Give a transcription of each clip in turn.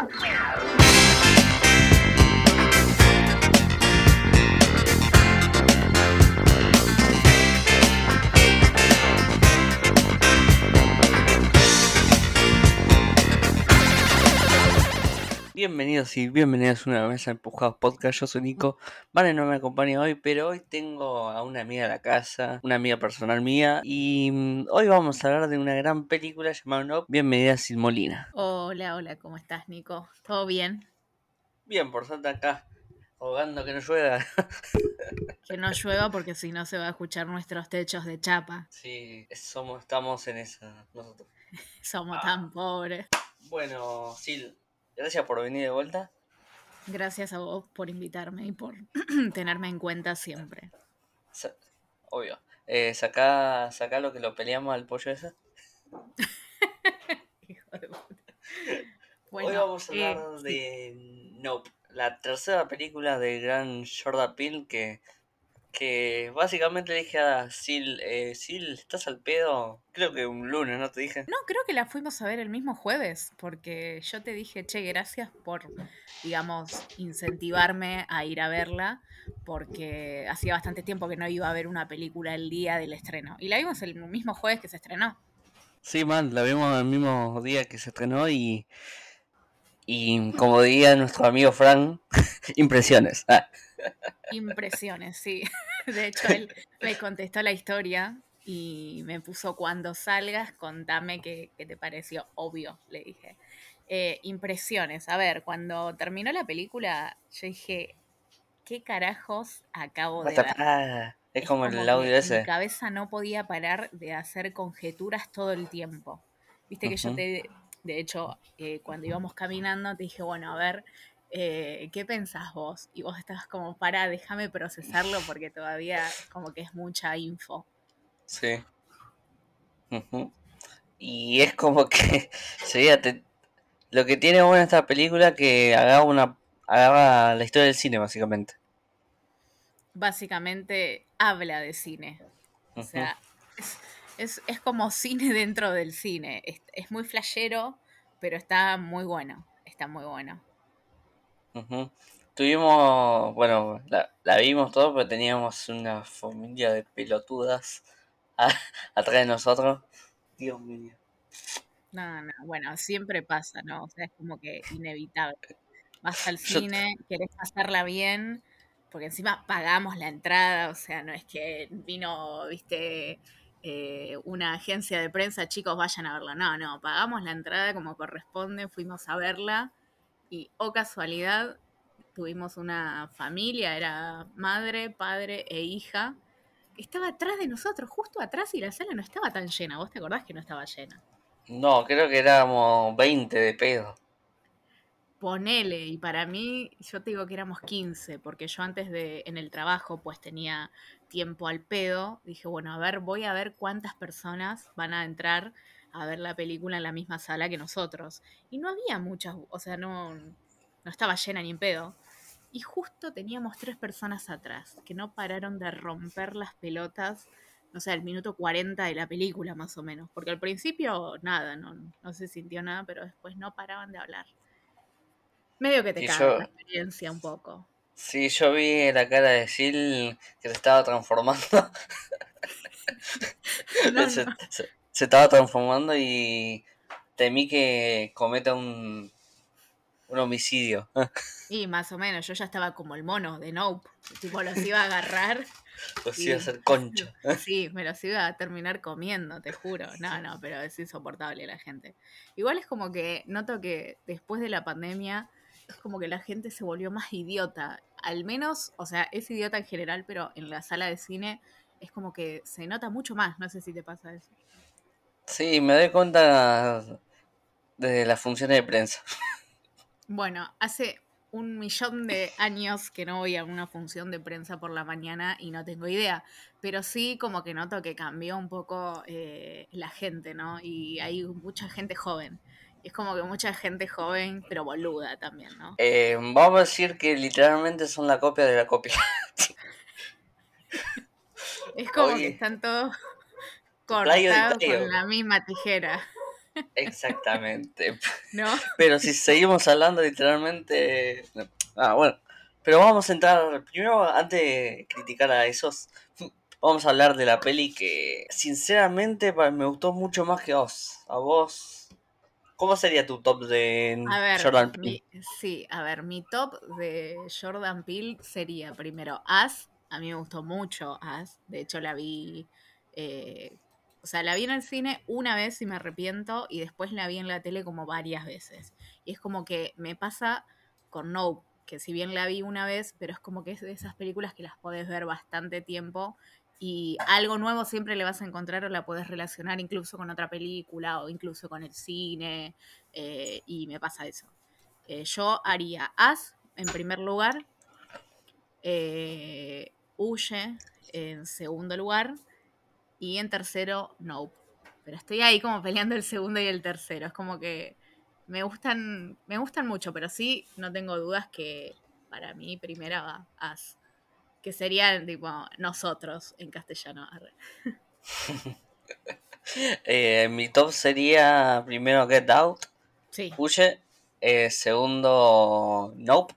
Ow! Bienvenidos y bienvenidas una vez a Empujados Podcast, yo soy Nico, Vale no me acompaña hoy, pero hoy tengo a una amiga de la casa, una amiga personal mía, y mm, hoy vamos a hablar de una gran película llamada No, Bienvenida Sin Molina. Hola, hola, ¿cómo estás Nico? ¿Todo bien? Bien, por suerte acá, ahogando que no llueva. Que no llueva porque si no se va a escuchar nuestros techos de chapa. sí, somos, estamos en esa nosotros. Somos tan pobres. Bueno, Sil, gracias por venir de vuelta. Gracias a vos por invitarme y por tenerme en cuenta siempre. Obvio. Eh, sacá, sacá lo que lo peleamos al pollo ese. Hijo de puta. Hoy vamos a eh, hablar sí. de Nope, la tercera película del gran Jordan Peele que, que básicamente le dije a Sil, eh, Sil, ¿estás al pedo? Creo que un lunes, ¿no te dije? No, creo que la fuimos a ver el mismo jueves, porque yo te dije, che, gracias por, digamos, incentivarme a ir a verla, porque hacía bastante tiempo que no iba a ver una película el día del estreno. Y la vimos el mismo jueves que se estrenó. Sí, man, la vimos el mismo día que se estrenó y, y como diría nuestro amigo Frank, impresiones. Ah, Impresiones, sí. De hecho, él me contestó la historia y me puso cuando salgas, contame qué, qué te pareció. Obvio, le dije. Eh, impresiones. A ver, cuando terminó la película, yo dije, ¿qué carajos acabo de ver? ah, es como el que audio Mi ese. cabeza no podía parar de hacer conjeturas todo el tiempo. Viste que yo te, de hecho, eh, cuando íbamos caminando, te dije, bueno, a ver, eh, ¿qué pensás vos? Y vos estabas como, para, déjame procesarlo porque todavía como que es mucha info. Sí. Y es como que sería te- lo que tiene bueno esta película que agarra una agarra la historia del cine básicamente. Básicamente habla de cine. O sea, es, es- es como cine dentro del cine. Es, es muy flashero, pero está muy bueno. Está muy bueno. Ujú. Tuvimos, bueno, la, la vimos todo, pero teníamos una familia de pelotudas a- atrás de nosotros. Dios mío. No, no, bueno, siempre pasa, ¿no? O sea, es como que inevitable. Vas al Yo- cine, querés pasarla bien, porque encima pagamos la entrada, o sea, no es que vino, viste, eh, una agencia de prensa, chicos, vayan a verla. No, no, pagamos la entrada como corresponde, fuimos a verla y, oh casualidad, tuvimos una familia, era madre, padre e hija, que estaba atrás de nosotros, justo atrás y la sala no estaba tan llena. ¿Vos te acordás que no estaba llena? No, creo que éramos 20 de pedo. Ponele, y para mí, yo te digo que éramos 15, porque yo antes de, en el trabajo, pues tenía tiempo al pedo. Dije, bueno, a ver, voy a ver cuántas personas van a entrar a ver la película en la misma sala que nosotros. Y no había muchas, o sea, no, no estaba llena ni en pedo. Y justo teníamos tres personas atrás, que no pararon de romper las pelotas, no sé, al minuto 40 de la película más o menos. Porque al principio nada, no, no se sintió nada, pero después no paraban de hablar. Medio que te yo- la experiencia un poco. Sí, yo vi la cara de Sil que se estaba transformando. No, se, no. se- se estaba transformando y temí que cometa un, un homicidio. Y más o menos, yo ya estaba como el mono de Nope. Tipo, los iba a agarrar. Sí. iba a ser concho. Sí, me los iba a terminar comiendo, te juro. No, no, pero es insoportable la gente. Igual es como que noto que después de la pandemia es como que la gente se volvió más idiota. Al menos, o sea, es idiota en general, pero en la sala de cine es como que se nota mucho más. No sé si te pasa eso. Sí, me doy cuenta de las funciones de prensa. Bueno, hace un millón de años que no voy a una función de prensa por la mañana y no tengo idea, pero sí como que noto que cambió un poco eh, la gente, ¿no? Y hay mucha gente joven. Es como que mucha gente joven, pero boluda también, ¿no? Eh, vamos a decir que literalmente son la copia de la copia. Es como Oye. que están todos Playo. con la misma tijera. Exactamente. ¿No? Pero si seguimos hablando literalmente... Ah, bueno. Pero vamos a entrar, primero, antes de criticar a esos, vamos a hablar de la peli que sinceramente me gustó mucho más que a vos. A vos, ¿cómo sería tu top de Jordan Peele? sí, a ver, mi top de Jordan Peele sería primero As. A mí me gustó mucho As. De hecho, la vi eh, sea, la vi en el cine una vez y me arrepiento y después la vi en la tele como varias veces. Y es como que me pasa con No, que si bien la vi una vez, pero es como que es de esas películas que las podés ver bastante tiempo y algo nuevo siempre le vas a encontrar o la podés relacionar incluso con otra película o incluso con el cine eh, y me pasa eso. Eh, yo haría As en primer lugar, eh, Huye en segundo lugar y en tercero, Nope. Pero estoy ahí como peleando el segundo y el tercero. Es como que me gustan, me gustan mucho, pero sí no tengo dudas que para mí primera va As. Que serían tipo nosotros en castellano. eh, mi top sería primero Get Out. Sí. Huye. Eh, segundo Nope.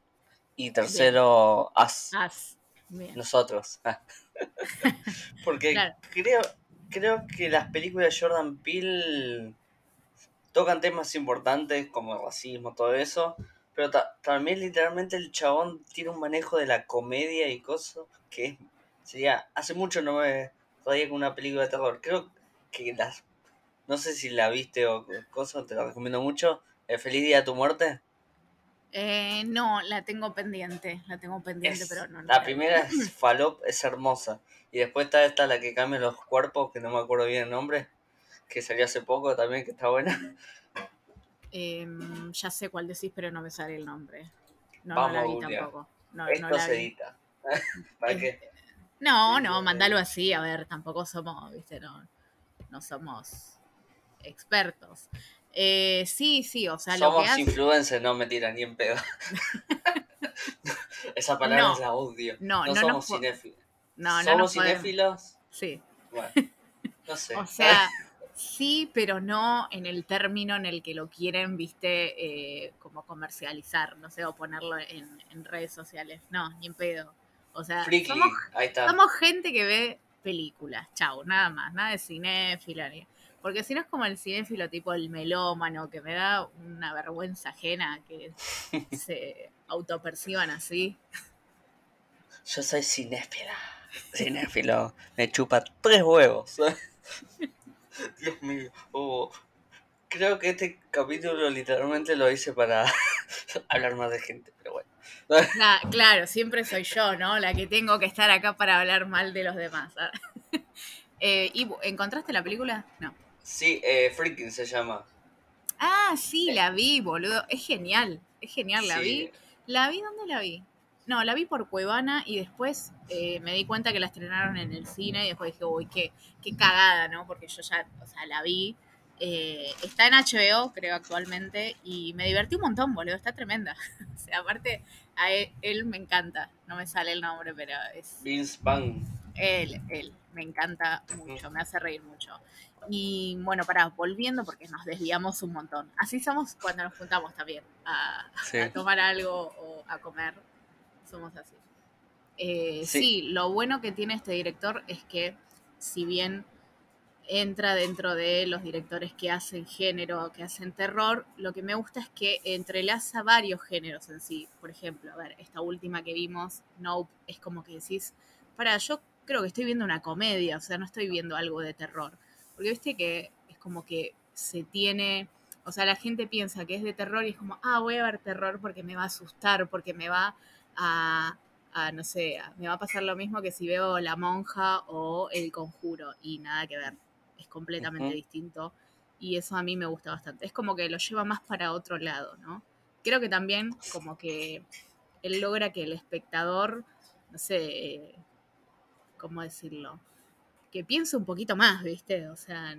Y tercero As. As. Nosotros. Porque creo, creo que las películas de Jordan Peele tocan temas importantes como el racismo, todo eso. Pero también literalmente el chabón tiene un manejo de la comedia y cosas que sería... Hace mucho no me todavía con una película de terror. Creo que las... No sé si la viste o cosas, te la recomiendo mucho. El Feliz Día de tu Muerte. Eh, no, la tengo pendiente, la tengo pendiente, pero no. la, primera es Falop, es hermosa. Y después está esta, la que cambia los cuerpos, que no me acuerdo bien el nombre, que salió hace poco también, que está buena. Em, ya sé cuál decís, pero no me sale el nombre. No, no la vi tampoco. No, Esto no se edita. ¿Para qué? No, no, mandalo así, a ver, tampoco somos, viste, no, no somos expertos. Eh, sí, sí, o sea, Somos lo que influencers, no me tiran ni en pedo. Esa palabra es la odio. No, no, somos cinéfilos. No, no ¿Somos cinéfilos? Sí. Bueno, no sé. o sea, sí, pero no en el término en el que lo quieren, viste, eh, como comercializar, no sé, o ponerlo en, en, redes sociales. No, ni en pedo. O sea, somos, somos, gente que ve películas, chau, nada más, nada de cinéfila ni porque si no es como el cinéfilo tipo el melómano, que me da una vergüenza ajena que se autoperciban así. Yo soy cinéfila. Cinéfilo. Me chupa tres huevos. Dios mío. Oh, creo que este capítulo literalmente lo hice para hablar más de gente, pero bueno. claro, siempre soy yo, ¿no? La que tengo que estar acá para hablar mal de los demás. Eh, ¿Y encontraste la película? No. Sí, eh, Freaking se llama. Ah, sí, eh. la vi, boludo. Es genial, es genial, la vi. ¿La vi dónde la vi? No, la vi por Cuevana y después eh, me di cuenta que la estrenaron en el cine y después dije, uy, qué, qué cagada, ¿no? Porque yo ya, o sea, la vi. Eh, está en HBO, creo, actualmente, y me divertí un montón, boludo, está tremenda. o sea, aparte, a él, él, me encanta, no me sale el nombre, pero es... Vince Vaughn. Él, él, me encanta mucho, me hace reír mucho. Y bueno, para, volviendo porque nos desviamos un montón. Así somos cuando nos juntamos también a, tomar algo o a comer. Somos así. Eh, sí. lo bueno que tiene este director es que si bien entra dentro de los directores que hacen género, que hacen terror, lo que me gusta es que entrelaza varios géneros en sí. Por ejemplo, a ver, esta última que vimos, Nope, es como que decís, para, yo creo que estoy viendo una comedia, o sea, no estoy viendo algo de terror. Porque viste que es como que se tiene, o sea, la gente piensa que es de terror y es como, ah, voy a ver terror porque me va a asustar, porque me va a, no sé, me va a pasar lo mismo que si veo La Monja o El Conjuro y nada que ver, es completamente distinto y eso a mí me gusta bastante. Es como que lo lleva más para otro lado, ¿no? Creo que también como que él logra que el espectador, no sé, ¿cómo decirlo? Que piense un poquito más, ¿viste? O sea,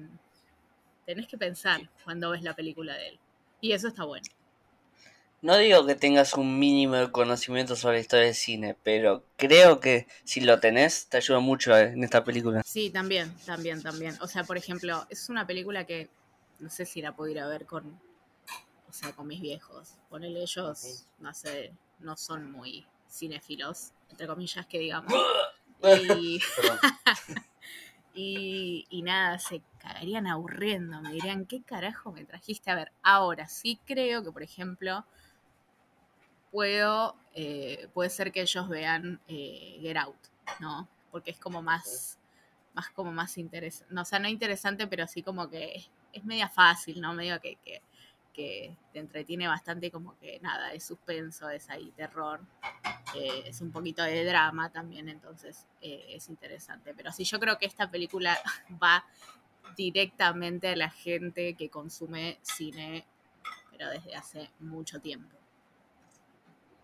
tenés que pensar cuando ves la película de él. Y eso está bueno. No digo que tengas un mínimo de conocimiento sobre la historia del cine, pero creo que si lo tenés, te ayuda mucho en esta película. Sí, también, también, también. O sea, por ejemplo, es una película que no sé si la puedo ir a ver con, o sea, con mis viejos. Ponele ellos, no sé, no son muy cinéfilos, entre comillas que digamos. Y, y, y, nada, se cagarían aburriendo, me dirían, ¿qué carajo me trajiste a ver? Ahora sí creo que, por ejemplo, puedo, eh, puede ser que ellos vean eh, Get Out, ¿no? Porque es como más, más como más interesante, no, o sea, no interesante, pero sí como que es, media fácil, ¿no? Medio que, que, que, te entretiene bastante, como que nada, es suspenso, es ahí terror, eh, es un poquito de drama también, entonces es interesante. Pero sí, yo creo que esta película va directamente a la gente que consume cine, pero desde hace mucho tiempo.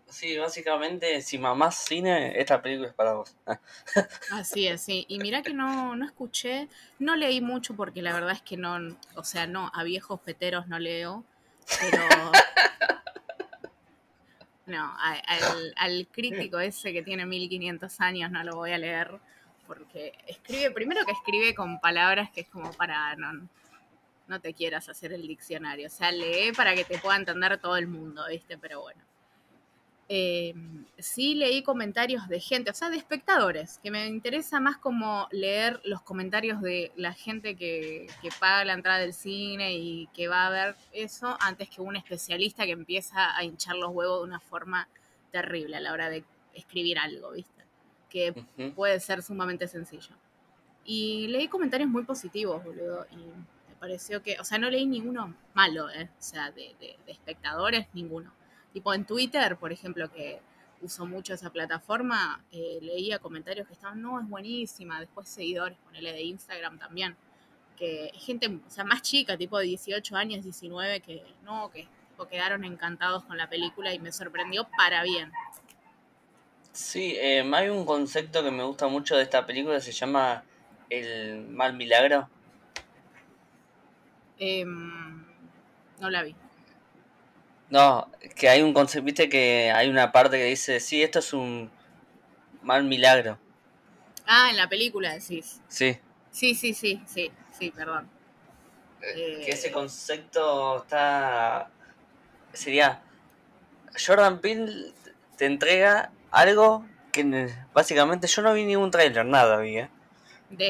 Sí, básicamente, si mamás cine, esta película es para vos. Así es, sí. Y mira que no, no escuché, no leí mucho porque la verdad es que no, o sea, no, a viejos peteros no leo, pero... No, al, al crítico ese que tiene 1500 años no lo voy a leer porque escribe, primero que escribe con palabras que es como para, no, no te quieras hacer el diccionario, o sea, lee para que te pueda entender todo el mundo, ¿viste? Pero bueno. Eh, sí leí comentarios de gente, o sea, de espectadores, que me interesa más como leer los comentarios de la gente que, paga la entrada del cine y que va a ver eso, antes que un especialista que empieza a hinchar los huevos de una forma terrible a la hora de escribir algo, ¿viste? Que puede ser sumamente sencillo. Y leí comentarios muy positivos, boludo, y me pareció que, o sea, no leí ninguno malo, ¿eh? O sea, de espectadores, ninguno Tipo en Twitter, por ejemplo, que uso mucho esa plataforma, eh, leía comentarios que estaban, no, es buenísima, después seguidores, ponele de Instagram también, que gente, o sea, más chica, tipo de 18 años, 19, que no, que quedaron encantados con la película y me sorprendió para bien. Sí, eh, hay un concepto que me gusta mucho de esta película, se llama el mal milagro. Em, no la vi. No, que hay un concepto, viste que hay una parte que dice, sí, esto es un mal milagro. Ah, en la película decís. Sí. Sí, sí, sí, sí, sí, perdón. Eh, que ese concepto está... Sería... Jordan Peele te entrega algo que básicamente yo no vi ningún tráiler, nada vi, ¿eh?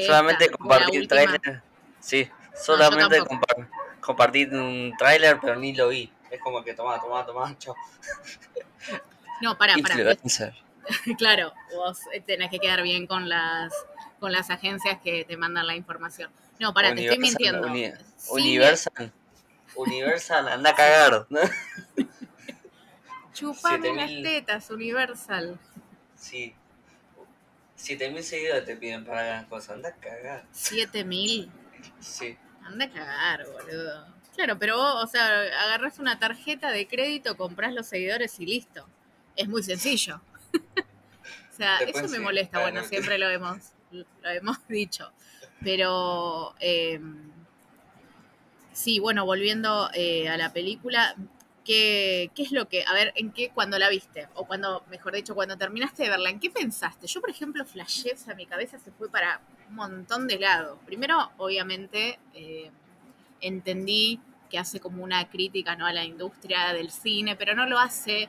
solamente compartí el tráiler. Sí, solamente compartí un tráiler, pero ni lo vi. Es como que toma, toma, toma, chao. No, para, para. claro, vos tenés que quedar bien con las con las agencias que te mandan la información. No, para, te estoy mintiendo. Universal. Universal, anda a cagar. Chupame las tetas, Universal. Sí. 7000 seguidores te piden para ganar cosas, anda a cagar. ¿7000? Sí. Anda a cagar, boludo. Claro, pero vos, o sea, agarras una tarjeta de crédito, compras los seguidores y listo. Es muy sencillo. o sea, eso me molesta. Bueno, siempre lo hemos, lo hemos dicho. Pero em, sí, bueno, volviendo eh, a la película, ¿qué, ¿qué, es lo que, a ver, en qué, cuando la viste, o cuando, mejor dicho, cuando terminaste de verla, ¿en qué pensaste? Yo, por ejemplo, flashé, o sea, mi cabeza se fue para un montón de lados. Primero, obviamente, eh, entendí que hace como una crítica ¿no? a la industria del cine, pero no lo hace,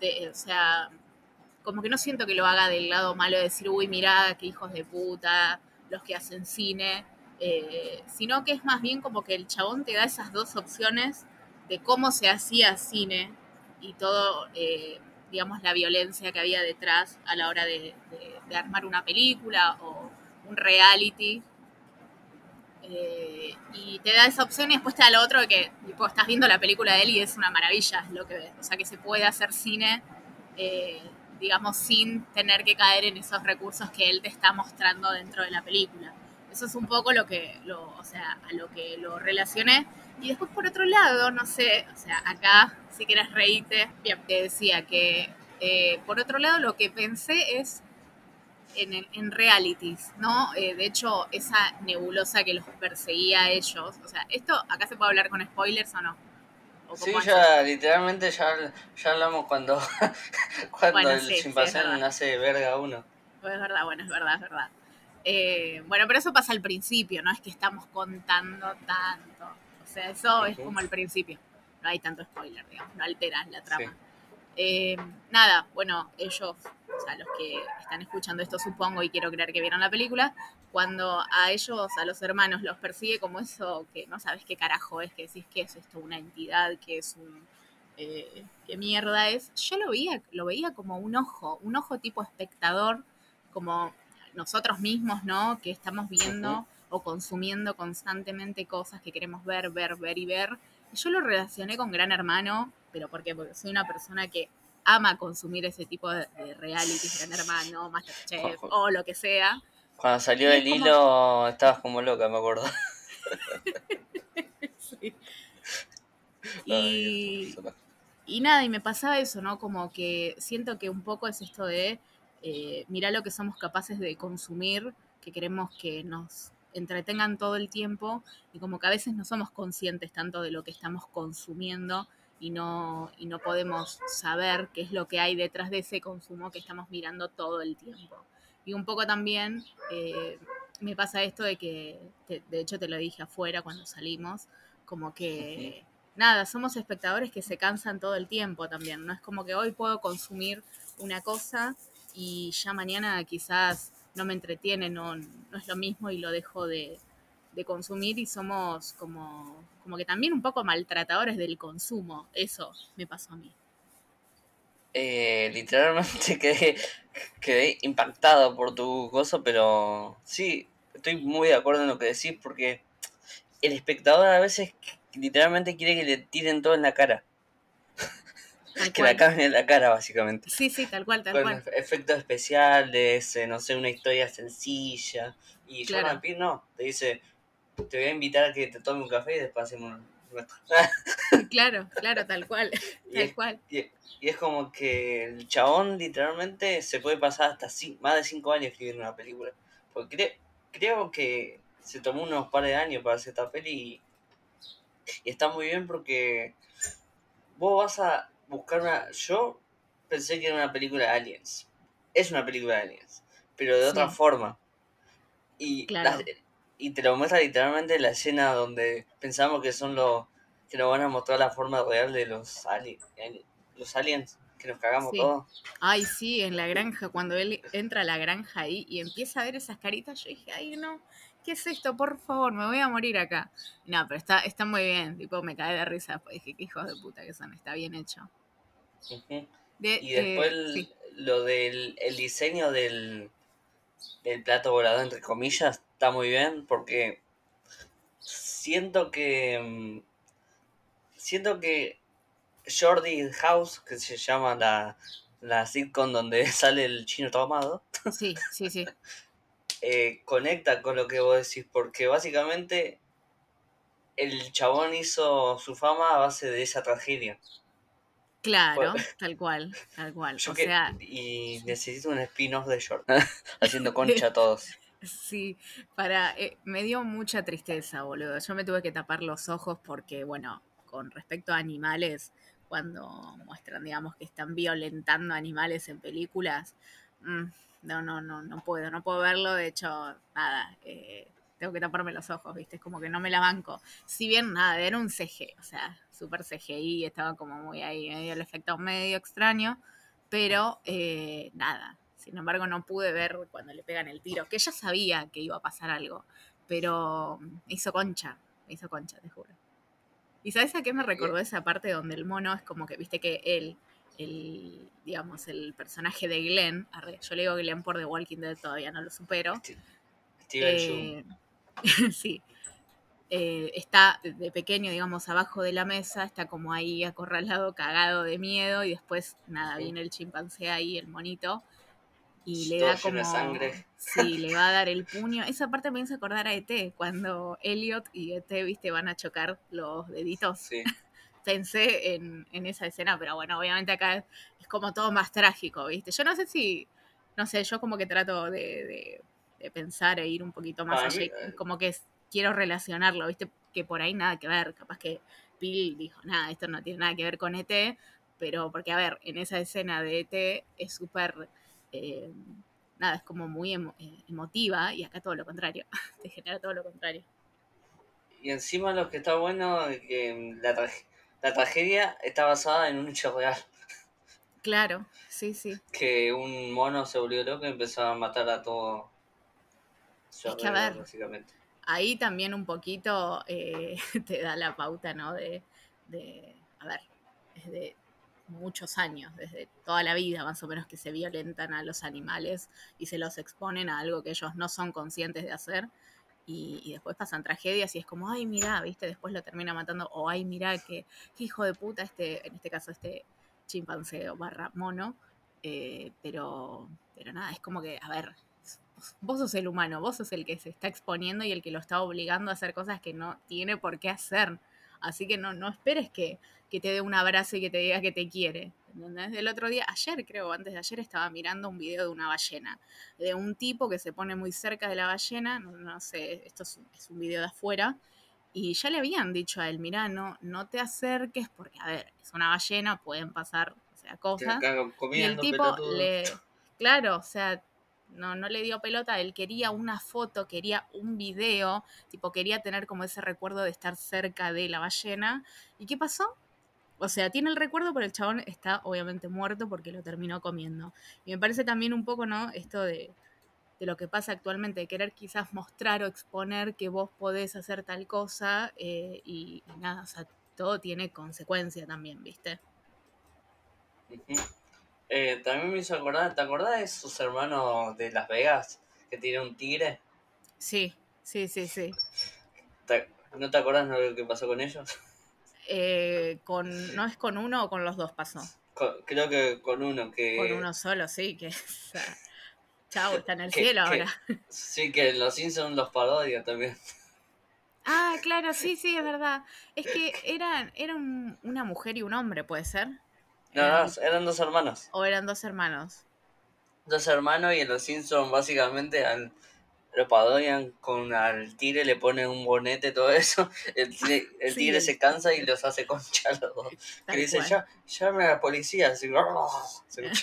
de, o sea, como que no siento que lo haga del lado malo de decir, uy, mirá, qué hijos de puta, los que hacen cine, eh, sino que es más bien como que el chabón te da esas dos opciones de cómo se hacía cine y todo, eh, digamos, la violencia que había detrás a la hora de armar una película o un reality eh, y te da esa opción y después te da lo otro que tipo, estás viendo la película de él y es una maravilla lo que ves. O sea, que se puede hacer cine, eh, digamos, sin tener que caer en esos recursos que él te está mostrando dentro de la película. Eso es un poco lo que, lo, o sea, a lo que lo relacioné. Y después por otro lado, no sé, o sea, acá, si quieres reírte, te decía que eh, por otro lado lo que pensé es en, en realities, ¿no? Eh, de hecho, esa nebulosa que los perseguía a ellos, o sea, ¿esto acá se puede hablar con spoilers o no? sí, ya literalmente ya, ya hablamos cuando, cuando el sí, chimpancé nace verga uno. Pues es verdad, bueno, es verdad, es verdad. Eh, bueno, pero eso pasa al principio, no es que estamos contando tanto. O sea, eso es como el principio. No hay tanto spoiler, digamos, no alteras la trama. Eh, nada, bueno, ellos, o sea, los que están escuchando esto supongo y quiero creer que vieron la película, cuando a ellos, a los hermanos, los persigue como eso que no sabes qué carajo es, que decís que es esto, una entidad, que es un... Eh, qué mierda es, yo lo veía, lo veía como un ojo, un ojo tipo espectador, como nosotros mismos, ¿no? Que estamos viendo o consumiendo constantemente cosas que queremos ver, ver, ver y ver. yo lo relacioné con Gran Hermano, pero porque, porque soy una persona que ama consumir ese tipo de, realities, Gran Hermano, Masterchef o lo que sea. Cuando salió el hilo estabas como loca, me acuerdo. sí. Y, y nada, y me pasaba eso, ¿no? Como que siento que un poco es esto de eh, mirar lo que somos capaces de consumir, que queremos que nos entretengan todo el tiempo y como que a veces no somos conscientes tanto de lo que estamos consumiendo y no, y no podemos saber qué es lo que hay detrás de ese consumo que estamos mirando todo el tiempo. Y un poco también eh, me pasa esto de que, de hecho te lo dije afuera cuando salimos, como que nada, somos espectadores que se cansan todo el tiempo también, no es como que hoy puedo consumir una cosa y ya mañana quizás no me entretiene, no, no es lo mismo y lo dejo de, consumir y somos como, como que también un poco maltratadores del consumo. Eso me pasó a mí. Eh, literalmente quedé, quedé impactado por tu cosa, pero sí, estoy muy de acuerdo en lo que decís porque el espectador a veces literalmente quiere que le tiren todo en la cara que la caben en la cara, básicamente. Sí, sí, tal cual, tal Con cual. efectos especiales, eh, no sé, una historia sencilla. Y claro. Jordan Peele no, te dice, te voy a invitar a que te tome un café y después hacemos claro, claro, tal cual, tal cual. Y, es como que el chabón literalmente se puede pasar hasta más de cinco años escribiendo una película. Porque creo que se tomó unos par de años para hacer esta peli y, y está muy bien porque vos vas a buscar una. Yo pensé que era una película de aliens. Es una película de aliens, pero de otra forma. Y, y te lo muestra literalmente la escena donde pensamos que son los que nos van a mostrar la forma real de los, aliens los aliens, que nos cagamos todos. Ay, sí, en la granja, cuando él entra a la granja ahí y empieza a ver esas caritas, yo dije, ay, no, ¿qué es esto? Por favor, me voy a morir acá. No, pero está, está muy bien, tipo, me cae de risa, pues dije, qué hijos de puta que son, está bien hecho y después eh, lo del el diseño del, del plato volador, entre comillas, está muy bien porque siento que. Mm, siento que Jordi House, que se llama la, la sitcom donde sale el chino tomado. Sí, sí, sí. Eh, conecta con lo que vos decís, porque básicamente el chabón hizo su fama a base de esa tragedia. Claro, tal cual, tal cual. o sea, y necesito un spin-off de short, haciendo concha a todos. Sí, para eh, me dio mucha tristeza, boludo. Yo me tuve que tapar los ojos porque, bueno, con respecto a animales, cuando muestran, digamos, que están violentando animales en películas, mm, no, no, no, no puedo, no puedo verlo. De hecho, nada, eh, tengo que taparme los ojos, ¿viste? Es como que no me la banco. Si bien, nada, era un CG, o sea, súper CGI, estaba como muy ahí, el efecto medio extraño, pero eh, nada. Sin embargo, no pude ver cuando le pegan el tiro, que ya sabía que iba a pasar algo, pero hizo concha, hizo concha, te juro. ¿Y sabes a qué me recordó esa parte donde el mono es como que, viste que él, el, digamos, el personaje de Glenn, yo le digo Glenn por The Walking Dead, todavía no lo supero. Steven sí. Eh, está de pequeño, digamos, abajo de la mesa, está como ahí acorralado, cagado de miedo, y después, nada, viene el chimpancé ahí, el monito, y le da como. Sangre. Sí, le va a dar el puño. Esa parte me hizo acordar a ET, cuando Elliot y ET, viste, van a chocar los deditos. Sí. Pensé en, esa escena, pero bueno, obviamente acá es como todo más trágico, viste. Yo no sé si. No sé, yo como que trato de de pensar e ir un poquito más allá. Eh, como que quiero relacionarlo, ¿viste? Que por ahí nada que ver. Capaz que Bill dijo, nada, esto no tiene nada que ver con ET, pero porque, a ver, en esa escena de ET es súper. Eh, nada, es como muy eh, emotiva y acá todo lo contrario. Te genera todo lo contrario. y encima lo que está bueno es que la, trage- la tragedia está basada en un hecho real. Claro, sí, sí. Que un mono se volvió loco y empezó a matar a todo su Es que, a ver, básicamente. ahí también un poquito eh, te da la pauta, ¿no? De, de, a ver, desde muchos años, desde toda la vida más o menos que se violentan a los animales y se los exponen a algo que ellos no son conscientes de hacer. Y, después pasan tragedias y es como, ay, mira, viste, después lo termina matando, o ay, mira, qué, hijo de puta este, en este caso este chimpancé o barra mono, eh, pero, pero nada, es como que, a ver, vos sos el humano, vos sos el que se está exponiendo y el que lo está obligando a hacer cosas que no tiene por qué hacer. Así que no, no esperes que, que te dé un abrazo y que te diga que te quiere. ¿entendés? El otro día, ayer creo, antes de ayer, estaba mirando un video de una ballena, de un tipo que se pone muy cerca de la ballena, no, no sé, esto es, es un video de afuera, y ya le habían dicho a él, mirá, no, no te acerques porque, a ver, es una ballena, pueden pasar, o sea, cosas. Y el tipo le. Claro, o sea, no, no le dio pelota, él quería una foto, quería un video, tipo, quería tener como ese recuerdo de estar cerca de la ballena. ¿Y qué pasó? O sea, tiene el recuerdo, pero el chabón está obviamente muerto porque lo terminó comiendo. Y me parece también un poco, ¿no? Esto de, de lo que pasa actualmente, de querer quizás mostrar o exponer que vos podés hacer tal cosa eh, y, y nada, o sea, todo tiene consecuencia también, ¿viste? Eh, también me hizo acordar, ¿te acordás de sus hermanos de Las Vegas? Que tiene un tigre. Sí, sí, sí, sí. ¿Te- ¿No te acordás de lo que pasó con ellos? Eh, con, ¿No es con uno o con los dos pasó? Con- creo que con uno que... Con uno solo, sí, que o sea, chau, está en el que- cielo que- ahora. Sí, que los Simpsons los parodia también. Ah, claro, sí, sí, es verdad. Es que eran, eran una mujer y un hombre, ¿puede ser? No, Eran- no, eran dos hermanos. o eran dos hermanos. Dos hermanos y en los Simpsons básicamente al, lo parodian con al tigre, le ponen un bonete, todo eso. El tigre, el tigre se cansa y los hace concha los dos. Que dice, ya, llame a la policía. Así, se.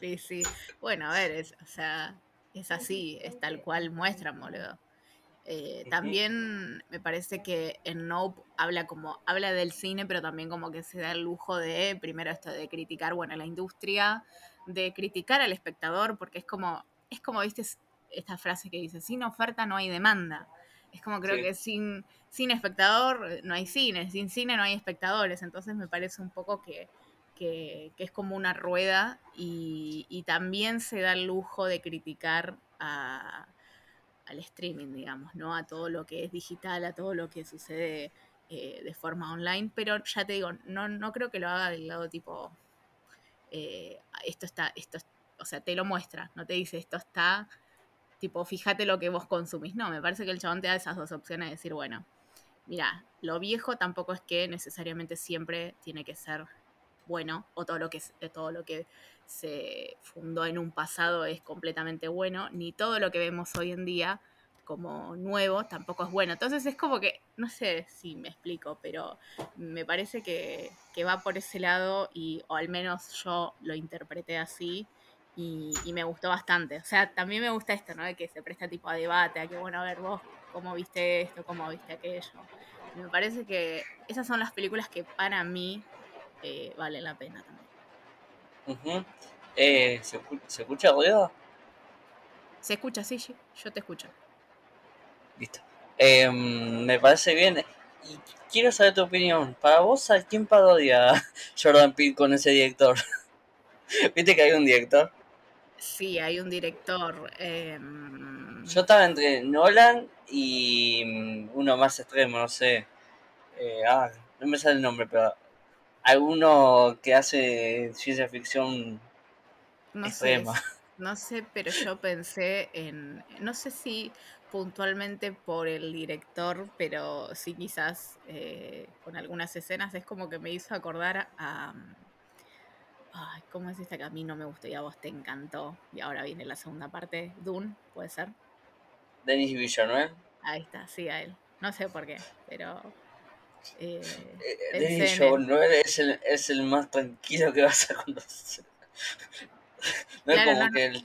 Sí, sí. Bueno, a ver, es, o sea, es así, es tal cual muestran, boludo. Eh, también me parece que en Nope habla como habla del cine, pero también como que se da el lujo de primero esto de criticar, bueno, la industria, de criticar al espectador, porque es como es como viste esta frase que dice sin oferta no hay demanda. Es como creo Sí. que sin sin espectador no hay cine, sin cine no hay espectadores. Entonces me parece un poco que que, que es como una rueda y, y también se da el lujo de criticar a, al streaming, digamos, ¿no? A todo lo que es digital, a todo lo que sucede eh, de forma online, pero ya te digo, no, no creo que lo haga del lado tipo, eh, esto está, esto, es- o sea, te lo muestra, no te dice esto está, tipo, fíjate lo que vos consumís, no, me parece que el chabón te da esas dos opciones de decir, bueno, mira, lo viejo tampoco es que necesariamente siempre tiene que ser bueno, o todo lo que, eh, todo lo que se fundó en un pasado es completamente bueno, ni todo lo que vemos hoy en día como nuevo tampoco es bueno. Entonces es como que, no sé si me explico, pero me parece que, que va por ese lado y, o al menos yo lo interpreté así y, y me gustó bastante. O sea, también me gusta esto, ¿no? De que se presta tipo a debate, a que, bueno, a ver vos, ¿cómo viste esto? ¿Cómo viste aquello? Y me parece que esas son las películas que para mí eh, valen la pena también. Eh, ¿se, ¿Se escucha ruido? ¿Se escucha? Sí, sí, yo te escucho. Listo. Eh, me parece bien. Y quiero saber tu opinión. Para vos, ¿a quién parodia Jordan Peele con ese director? ¿Viste que hay un director? Sí, hay un director. em, Yo estaba entre Nolan y mm, uno más extremo, no sé. Eh, ah, no me sale el nombre, pero alguno que hace ciencia ficción no sé, extrema. no sé, pero yo pensé en. No sé si puntualmente por el director, pero sí quizás eh, con algunas escenas. Es como que me hizo acordar a. mm, Ay, ¿cómo es esta que a mí no me gustó y a vos te encantó? Y ahora viene la segunda parte. Dune, ¿puede ser? Denis Villeneuve. Ahí está, sí, a él. No sé por qué, pero. eh, Eh, Denis. Villeneuve es el, es el más tranquilo que vas a conocer. No es Claro, como no, no. que el,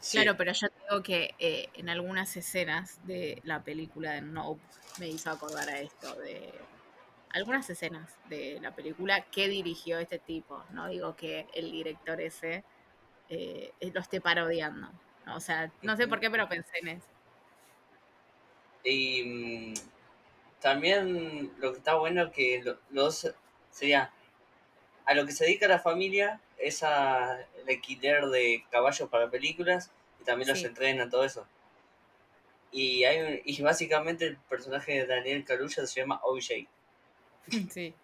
Sí. Claro, pero yo digo que eh, en algunas escenas de la película de Nope me hizo acordar a esto, de algunas escenas de la película que dirigió este tipo. No digo que el director ese eh, lo esté parodiando. O sea, no sé por qué, pero pensé en eso. Y mm, también lo que está bueno es que lo- los sería a lo que se dedica la familia es a el alquiler de caballos para películas y también los Sí. entrenan todo eso. Y hay un- y básicamente el personaje de Daniel Carulla se llama OJ, Sí,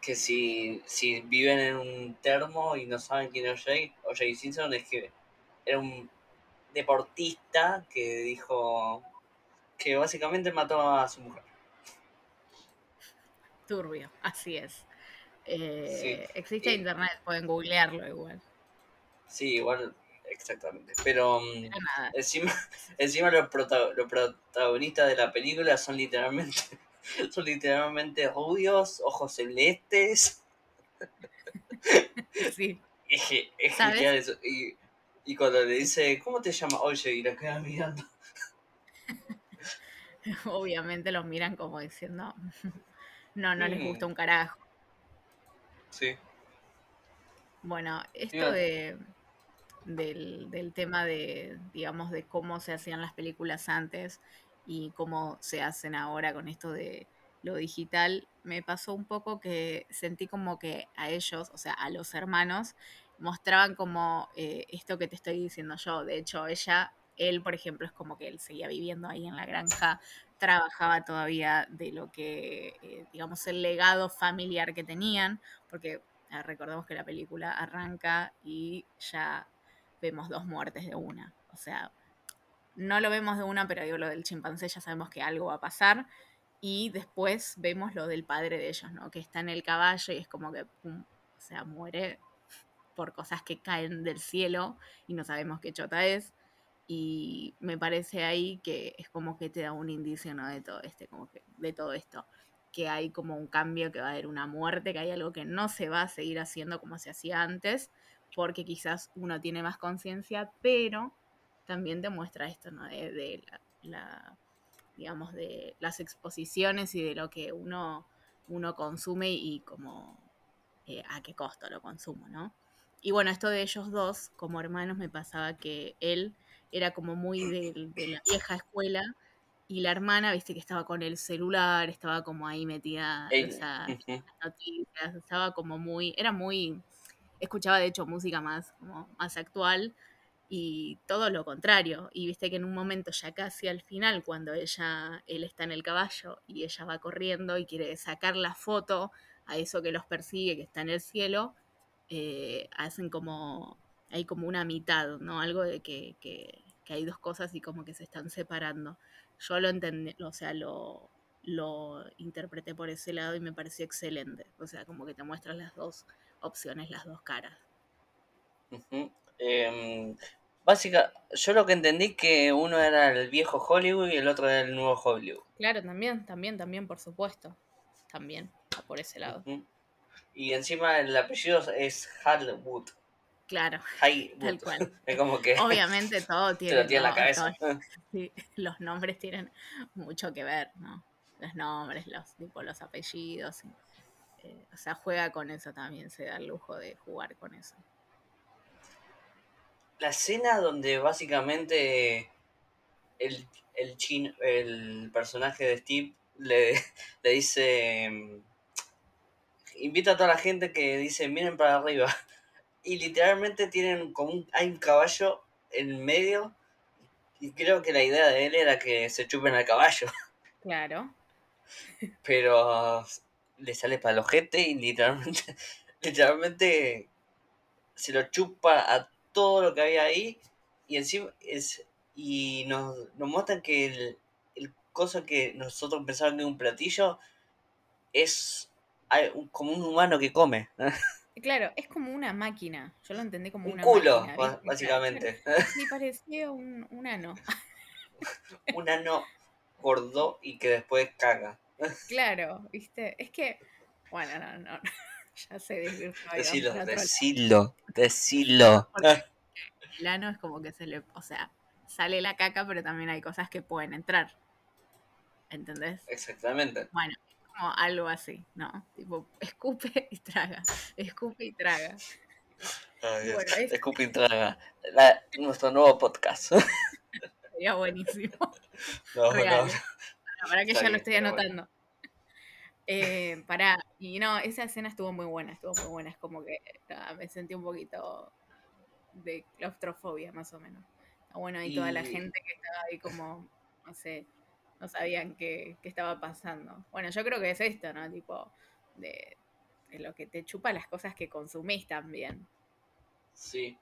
que si, si viven en un termo y no saben quién es OJ, OJ Simpson es que era un deportista que dijo que básicamente mató a su mujer. turbio, así es. Eh, Sí. Existe Y- internet, pueden googlearlo igual. Sí, igual, exactamente. Pero mm, Pero nada, encima, encima los, prota- los protagonistas de la película son literalmente, son literalmente rubios, ojos celestes. sí. Es, ge- es genial eso. Y, y cuando le dice, ¿cómo te llamas? Oye, y la queda mirando. Obviamente los miran como diciendo, no, no les Mm. gusta un carajo. Sí. Bueno, esto de, del, del tema de, digamos, de cómo se hacían las películas antes y cómo se hacen ahora con esto de lo digital, me pasó un poco que sentí como que a ellos, o sea, a los hermanos, mostraban como eh, esto que te estoy diciendo yo. De hecho, ella, él, por ejemplo, es como que él seguía viviendo ahí en la granja, trabajaba todavía de lo que, eh, digamos, el legado familiar que tenían, porque eh, recordemos que la película arranca y ya vemos dos muertes de una. O sea, no lo vemos de una, pero digo lo del chimpancé, ya sabemos que algo va a pasar. Y después vemos lo del padre de ellos, ¿no? Que está en el caballo y es como que, pum, o sea, muere por cosas que caen del cielo y no sabemos qué chota es. Y me parece ahí que es como que te da un indicio, ¿no? De todo este, como que, de todo esto. Que hay como un cambio, que va a haber una muerte, que hay algo que no se va a seguir haciendo como se hacía antes, porque quizás uno tiene más conciencia, pero también te muestra esto, ¿no? De, de la, la, digamos, de las exposiciones y de lo que uno, uno consume y como eh, a qué costo lo consumo, ¿no? Y bueno, esto de ellos dos, como hermanos, me pasaba que él era como muy de, de la vieja escuela y la hermana, viste, que estaba con el celular, estaba como ahí metida Ey, esa, ujú. noticias, estaba como muy, era muy, escuchaba de hecho música más, como más actual y todo lo contrario. Y viste que en un momento ya casi al final, cuando ella, él está en el caballo y ella va corriendo y quiere sacar la foto a eso que los persigue, que está en el cielo, eh, hacen como, hay como una mitad, ¿no? Algo de que, que, hay dos cosas y como que se están separando. Yo lo entendí, o sea, lo, lo interpreté por ese lado y me pareció excelente. O sea, como que te muestran las dos opciones, las dos caras. Básica, yo lo que entendí que uno era el viejo Hollywood y el otro era el nuevo Hollywood. Claro, también, también, también, por supuesto. También, por ese lado. Y encima el apellido es Hollywood. Claro, Haywood. tal cual. Es como que Obviamente todo te tiene, lo tiene en la ¿no? cabeza. Todo- sí, los nombres tienen mucho que ver, ¿no? Los nombres, los tipo los apellidos. eh, o sea, juega con eso también, se da el lujo de jugar con eso. La escena donde básicamente el, el, chin, el personaje de Steve le, le dice, em, invita a toda la gente que dice, miren para arriba. Y literalmente tienen como un, hay un caballo en medio. Y creo que la idea de él era que se chupen al caballo. Claro. Pero le sale para el ojete y literalmente, literalmente se lo chupa a todo lo que había ahí. Y encima es. Y nos, nos muestran que el, el cosa que nosotros pensábamos que era un platillo es como un humano que come. Claro, es como una máquina. Yo lo entendí como Un una culo, máquina. básicamente. Sí, parecía un, un ano. un ano gordo y que después caga. Claro, ¿viste? Es que, bueno, no, no, no. Ya se desvirtuó. Decilo, decilo, decilo. Porque plano es como que se le, o sea, sale la caca, pero también hay cosas que pueden entrar. ¿Entendés? Exactamente. Bueno, como algo así, ¿no? Tipo, escupe y traga, escupe y traga. Ay, Bueno, es- Escupe y traga. La- nuestro nuevo podcast. Sería buenísimo. No, Real. no. Para que Está ya lo estoy bueno. Eh, pará, y no, esa escena estuvo muy buena, estuvo muy buena. Es como que me sentí un poquito de claustrofobia, más o menos. Bueno, y toda la gente que estaba ahí como, no sé, no sabían qué, qué estaba pasando. Bueno, yo creo que es esto, ¿no? Tipo, de, de lo que te chupa las cosas que consumís también. Sí.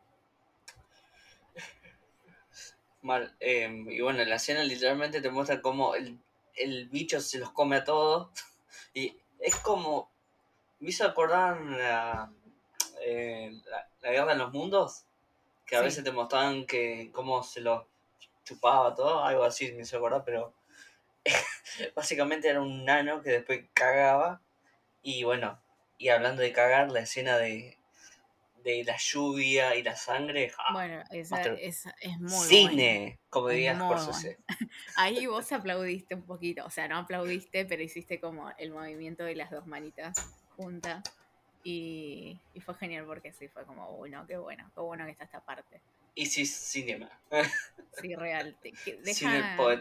Mal. eh, y bueno, la escena literalmente te muestra cómo el, el bicho se los come a todos. Y es como. Me hizo acordar la, eh, la, la guerra de los mundos. Que a Sí. veces te mostraban que cómo se los chupaba todo. Algo así me hizo acordar, pero. básicamente era un nano que después cagaba. Y bueno, y hablando de cagar, la escena de, de la lluvia y la sangre. Bueno, esa, esa es muy. Cine, como Es diría muy Scorsese. Ahí vos aplaudiste un poquito, o sea, no aplaudiste, pero hiciste como el movimiento de las dos manitas juntas. Y, y fue genial porque sí, fue como, uy, no, qué bueno, qué bueno que está esta parte. Y sí, cinema. Sí, real. te- que Cine deja, poet.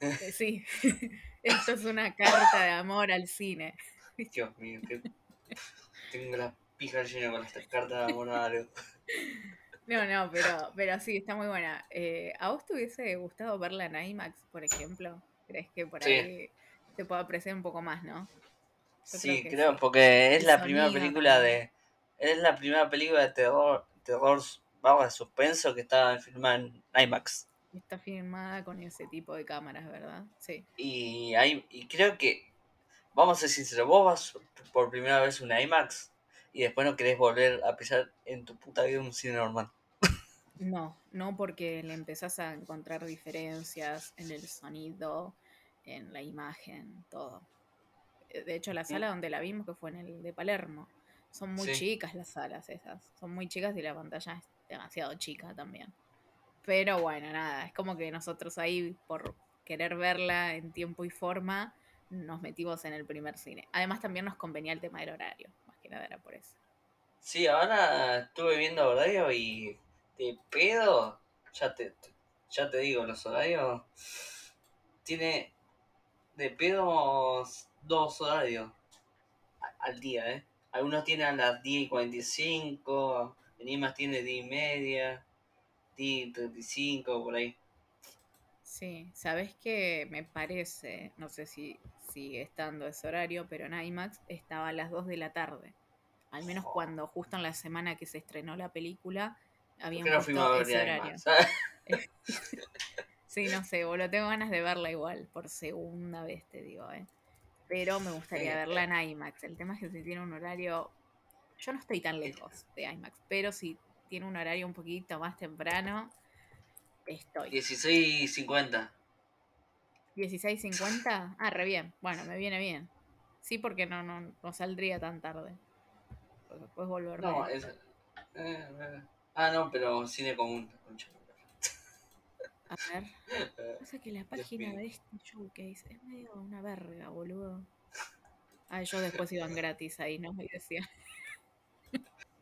eh, sí, esto es una carta de amor al cine. Dios mío, que tengo la llena con estas cartas de amor a algo. No, no, pero, pero sí, está muy buena. Eh, ¿A vos te hubiese gustado verla en IMAX, por ejemplo? ¿Crees que por Sí. ahí se puede apreciar un poco más, no? Yo Sí, creo que creo, sí. porque es El la primera película de. Es la primera película de terror, terror barra suspenso que está filmada en IMAX. Está filmada con ese tipo de cámaras, ¿verdad? Sí. Y, hay, y creo que. Vamos a ser sinceros, vos vas por primera vez a una IMAX y después no querés volver a pisar en tu puta vida un cine normal. No, no porque le empezás a encontrar diferencias en el sonido, en la imagen, todo. De hecho, la sala donde la vimos, que fue en el de Palermo, son muy Sí. chicas las salas esas. Son muy chicas y la pantalla es demasiado chica también. Pero bueno, nada, es como que nosotros ahí, por querer verla en tiempo y forma, nos metimos en el primer cine. Además, también nos convenía el tema del horario, nada era por eso. Sí, ahora estuve viendo horario y de pedo, ya te, ya te digo, los horarios tiene de pedo dos horarios al día, ¿eh? Algunos tienen a las 10 y 45, en IMAX tiene 10 y media, 10 y 35, por ahí. Sí, sabes que me parece, no sé si sigue estando ese horario, pero en IMAX estaba a las 2 de la tarde. Al menos cuando justo en la semana que se estrenó la película ¿Por habían a puesto ese horario. Sí, no sé, boludo, tengo ganas de verla igual, por segunda vez te digo, ¿eh? Pero me gustaría verla en IMAX. El tema es que si tiene un horario... Yo no estoy tan lejos de IMAX, pero si tiene un horario un poquito más temprano, estoy. 16 y 50. 16.50. Ah, re bien. Bueno, me viene bien. Sí, porque no, no, no saldría tan tarde. Porque volverme. No, es... eh, eh. Ah, no, pero cine común. A ver. Pasa que la página de este showcase es medio una verga, boludo. Ah, ellos después iban gratis ahí, ¿no? Y decía.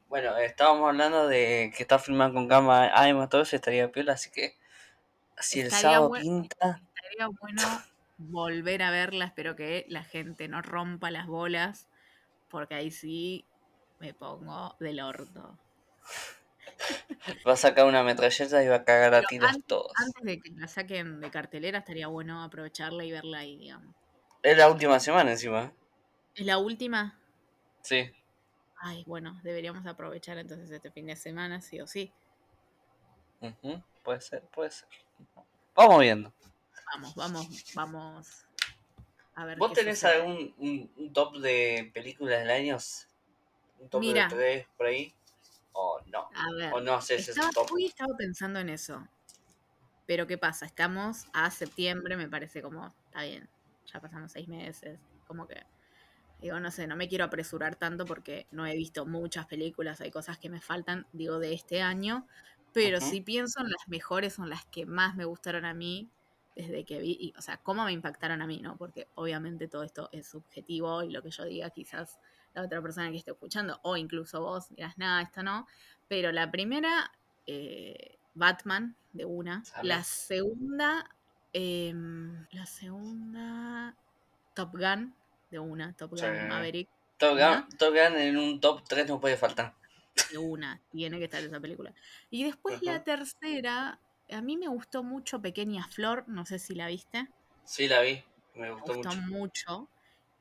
Bueno, estábamos hablando de que está filmado con cámara IMAX, todo eso estaría piola, así que si el sábado buen- pinta, Estaría bueno volver a verla. Espero que la gente no rompa las bolas. Porque ahí sí me pongo del orto. va a sacar una metralleta y va a cagar a tiros antes- todos. Antes de que la saquen de cartelera, estaría bueno aprovecharla y verla ahí, digamos. Es la última semana encima. ¿Es la última? Sí. Ay, bueno, deberíamos aprovechar entonces este fin de semana, sí o sí. Puede ser, puede ser. Vamos viendo. Vamos, vamos, vamos a ver. ¿Vos tenés sucede. algún un, un top de películas del año? ¿Un top Mira. de tres por ahí? ¿O no? A ver. ¿O no haces Estaba, ese top? hoy estaba pensando en eso. Pero ¿qué pasa? Estamos a septiembre, me parece como, está bien, ya pasamos seis meses, como que, digo, no sé, no me quiero apresurar tanto porque no he visto muchas películas, hay cosas que me faltan, digo, de este año, Pero si pienso en las mejores, son las que más me gustaron a mí desde que vi, y, o sea, cómo me impactaron a mí, ¿no? Porque obviamente todo esto es subjetivo y lo que yo diga quizás la otra persona que esté escuchando o incluso vos dirás, nada, esto no. Pero la primera, eh, Batman, de una. La segunda, em, la segunda, Top Gun, de una. Top Gun Sí. Maverick, Top. Gun, Top Gun en un top 3 no puede faltar. de una, tiene que estar esa película. Y después la tercera, a mí me gustó mucho Pequeña Flor, no sé si la viste, Sí, la vi. Me me gustó gustó mucho. mucho.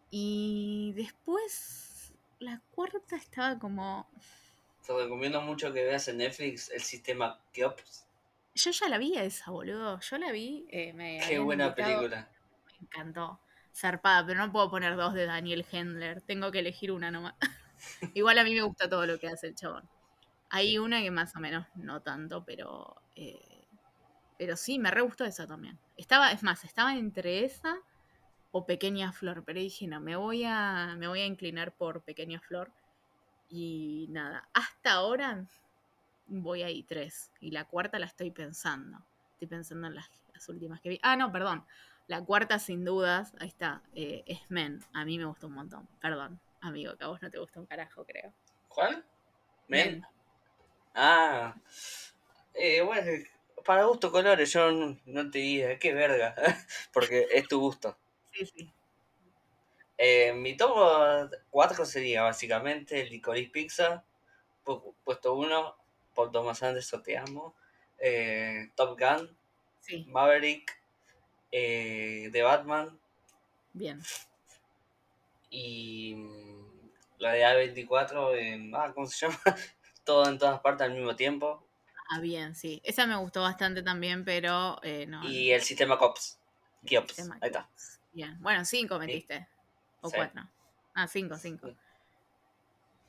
Y después la cuarta estaba como... Te recomiendo mucho que veas en Netflix el sistema Keops. Yo ya la vi esa, boludo. Yo la vi, eh, me Qué buena invitado, película. me encantó. Zarpada, pero no puedo poner dos de Daniel Hendler. Tengo que elegir una nomás. Igual a mí me gusta todo lo que hace el chabón. Hay una que más o menos no tanto, pero. eh, pero sí, me re gustó esa también. Estaba, es más, estaba entre esa o Pequeña Flor, pero dije, no, me voy a, me voy a inclinar por Pequeña Flor. Y nada, hasta ahora voy ahí tres. Y la cuarta la estoy pensando. Estoy pensando en las, las últimas que vi. Ah, no, perdón. La cuarta, sin dudas, ahí está, eh, es Men. A mí me gustó un montón. Perdón, amigo, que a vos no te gusta un carajo, creo. ¿Cuál? Men. Men. Ah. Eh, bueno, para gusto colores, yo no, no te diría, qué verga. Porque es tu gusto. Sí, sí. Eh, mi top 4 sería básicamente Licorice Pizza, pu- puesto 1, Paul Thomas Anderson, te amo, eh, Top Gun, Sí, Maverick, eh, The Batman bien. y mm, la de A24, eh, ah, ¿cómo se llama? Todo en todas partes al mismo tiempo. Ah, bien, sí. Esa me gustó bastante también, pero eh, no. Y el sistema COPS. Kiops, ahí está. Bien. Bueno, cinco metiste. O Sí. cuatro. Ah, cinco, cinco.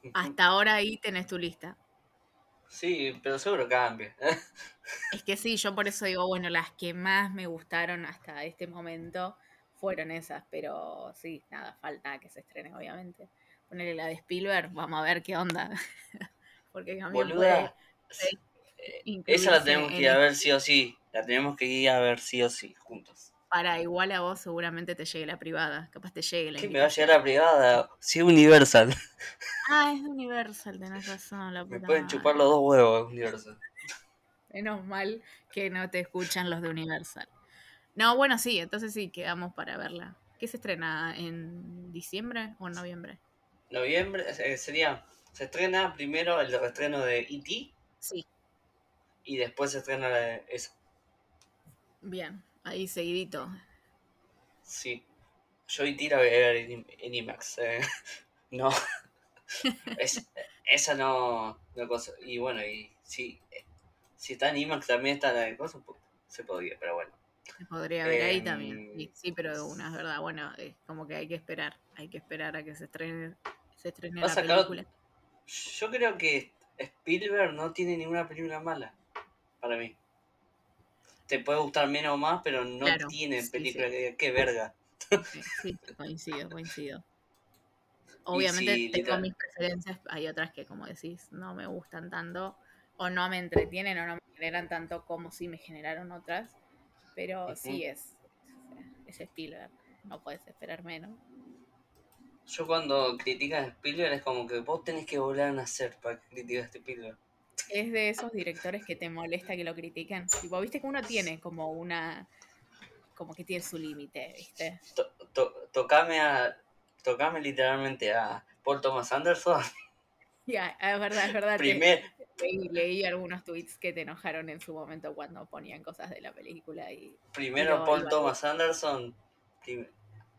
Sí. Hasta ahora ahí tenés tu lista. Sí, pero seguro cambia. Es que sí, yo por eso digo, bueno, las que más me gustaron hasta este momento fueron esas, pero sí, nada, falta que se estrenen, obviamente. Ponerle la de Spielberg, vamos a ver qué onda. Porque también Boluda, puede incluirse esa la tenemos que ir a ver sí o sí. La tenemos que ir a ver sí o sí, juntos. Para igual a vos seguramente te llegue la privada, capaz te llegue la ¿Qué me va a llegar la privada? Sí, Universal. Ah, es de Universal, tenés razón, la Me puta pueden madre. chupar los dos huevos, Universal. Menos mal que no te escuchan los de Universal. No, bueno, sí, entonces sí, quedamos para verla. ¿Qué se estrena? ¿En diciembre o en noviembre? Noviembre, eh, sería, se estrena primero el reestreno de E.T. Sí, y después se estrena la de esa. bien, ahí seguidito. Sí. Yo la voy a ver en, IMAX. eh. No. Es- esa no, no cosa. Y bueno, y si, si está en IMAX también está la de cosas, pues, se podría, pero bueno. Se podría ver ahí Em, también. Sí, sí, pero de una, es verdad. Bueno, es como que hay que esperar. Hay que esperar a que se estrene, se estrene la película. Yo creo que Spielberg no tiene ninguna película mala. Para mí. Te puede gustar menos o más, pero no Claro, tiene sí, película sí. que qué verga. Sí, coincido, coincido. Obviamente sí, tengo literal. mis preferencias, hay otras que como decís no me gustan tanto o no me entretienen o no me generan tanto como sí me generaron otras, pero Ujú. sí es, es Spielberg, no puedes esperar menos. Yo cuando criticas a Spielberg es como que vos tenés que volver a nacer para critiques a este Spielberg. Es de esos directores que te molesta que lo critiquen. Tipo, viste que uno tiene como una, como que tiene su límite, ¿viste? To- to- tocame a. Tocame literalmente a Paul Thomas Anderson. Ya, es verdad, es verdad. Primer, leí, leí algunos tweets que te enojaron en su momento cuando ponían cosas de la película y primero Lo Paul iba Thomas Anderson.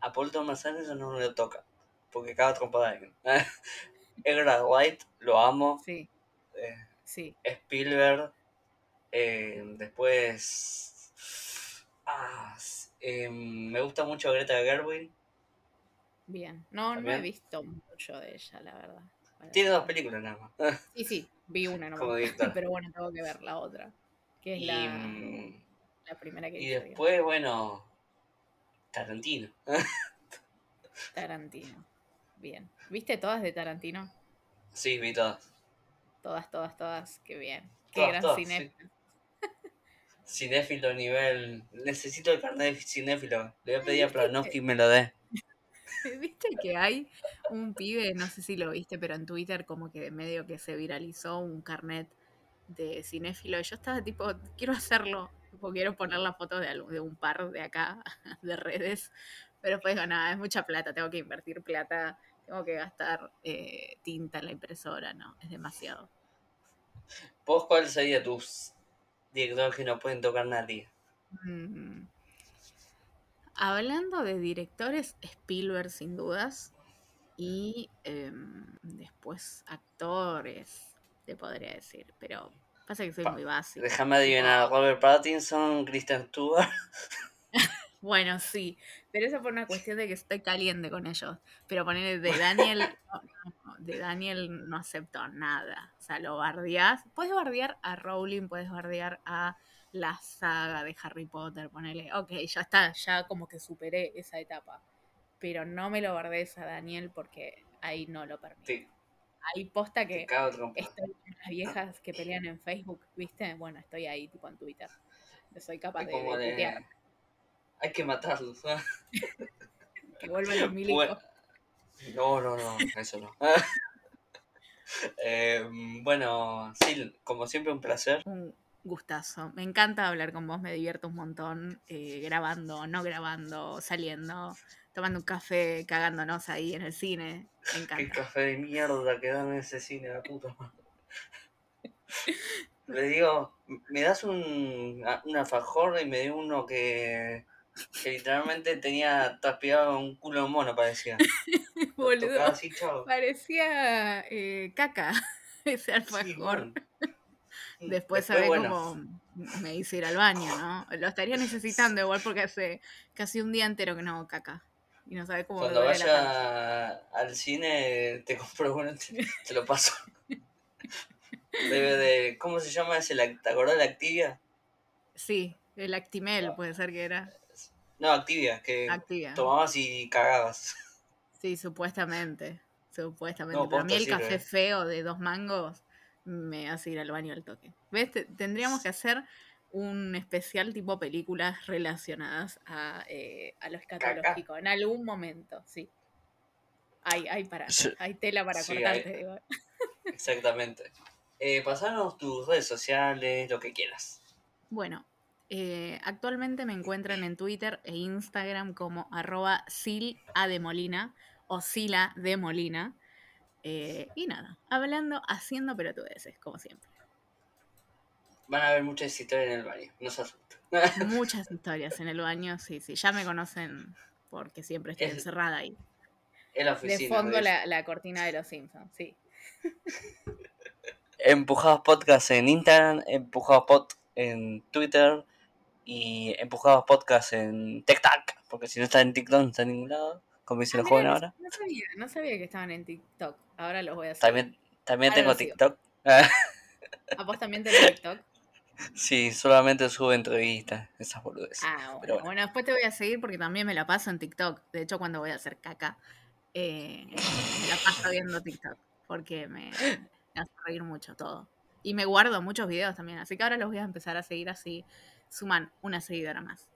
A Paul Thomas Anderson no lo toca. Porque cada trompada. Edgar White, lo amo. sí, eh, sí. Spielberg. eh, después. Ah, eh, me gusta mucho Greta Gerwig. Bien. No, no he visto mucho de ella, la verdad. Tiene dos películas nada más. Sí, sí, vi una nomás. Pero bueno, tengo que ver la otra. Que es Y, la, mm, la primera que y hizo, digamos. después, bueno. Tarantino. Tarantino. Bien. ¿Viste todas de Tarantino? Sí, vi todas. Todas, todas, todas. Qué bien. Qué gran cinéfilo. Cinéfilo nivel. Necesito el carnet de cinéfilo. Le voy a pedir a Planowski que me lo dé. ¿Viste que hay un pibe, no sé si lo viste, pero en Twitter como que de medio que se viralizó un carnet de cinéfilo y yo estaba tipo, quiero hacerlo, quiero poner la foto de, de un par de acá, de redes, pero pues digo, nada, es mucha plata, tengo que invertir plata, tengo que gastar eh, tinta en la impresora, no, es demasiado. ¿Vos cuál sería tus directores que no pueden tocar nadie? Mm. Hablando de directores, Spielberg sin dudas. Y em, después actores, te podría decir. Pero pasa que soy muy básico. Déjame adivinar, Robert Pattinson, Kristen Stewart. bueno, sí, pero eso por una cuestión de que estoy caliente con ellos. Pero poner de Daniel, de Daniel no acepto nada. O sea, lo bardeás. Puedes bardear a Rowling, puedes bardear a la saga de Harry Potter, ponele, ok, ya está, ya como que superé esa etapa pero no me lo guardes a Daniel porque ahí no lo permito. Sí. Ahí posta que estoy en las viejas que pelean en Facebook, ¿viste? Bueno, estoy ahí tipo en Twitter. soy capaz de, de, Hay que matarlos. que vuelvan los milicos. No, no, no, eso no. Em, bueno, sí, como siempre un placer. Un gustazo. Me encanta hablar con vos, me divierto un montón, eh, grabando, no grabando, saliendo tomando un café, cagándonos ahí en el cine. Me encanta. Qué café de mierda que dan en ese cine, la puta madre. Le digo, me das un, un alfajor y me dio uno que, que literalmente tenía tapiado un culo de mono, parecía. Boludo. Así, parecía eh, caca ese alfajor. Después, sabe cómo me hice ir al baño, ¿no? Lo estaría necesitando igual porque hace casi un día entero que no hago caca y no sabes cómo Cuando vaya al cine te compro uno, te, lo paso. Debe de, ¿Cómo se llama ese? ¿Te acordás de la Activia? Sí, el Actimel puede ser que era. No, Activia, que tomabas y cagabas. Sí, supuestamente. Supuestamente. Para mí el café feo de dos mangos me hace ir al baño al toque. ¿Ves? Tendríamos que hacer un especial tipo películas relacionadas a, eh, a lo escatológico. En algún momento, sí. Hay, hay, para, hay tela para cortarte. Digo. Exactamente. Eh, pasanos tus redes sociales, lo que quieras. Bueno, eh, actualmente me encuentran en Twitter e Instagram como arroba sil de Molina o sila de Molina. Eh, y nada, hablando, haciendo pelotudeces, como siempre. Van a haber muchas historias en el baño, no se asusten. Muchas historias en el baño, sí, sí. Ya me conocen porque siempre estoy encerrada ahí. En la oficina. De fondo la, cortina de los Simpsons, sí. Empujados Podcast en Instagram, Empujados Pod en Twitter y Empujados Podcast en TikTok, porque si no está en TikTok no está en ningún lado, como dicen ah, los jóvenes ahora. No sabía, no sabía que estaban en TikTok. Ahora los voy a hacer. También, también tengo TikTok. ¿A vos también tenés TikTok? Sí, solamente sube entrevistas, esas boludeces. Ah, bueno. bueno. después te voy a seguir porque también me la paso en TikTok. De hecho, cuando voy a hacer caca, eh, me la paso viendo TikTok porque me, hace reír mucho todo. Y me guardo muchos videos también, así que ahora los voy a empezar a seguir así. Suman una seguidora más.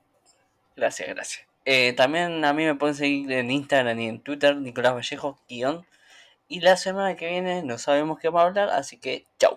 Gracias, gracias. Eh, también a mí me pueden seguir en Instagram y en Twitter, Nicolás Vallejo. Y la semana que viene no sabemos qué vamos a hablar, así que chau.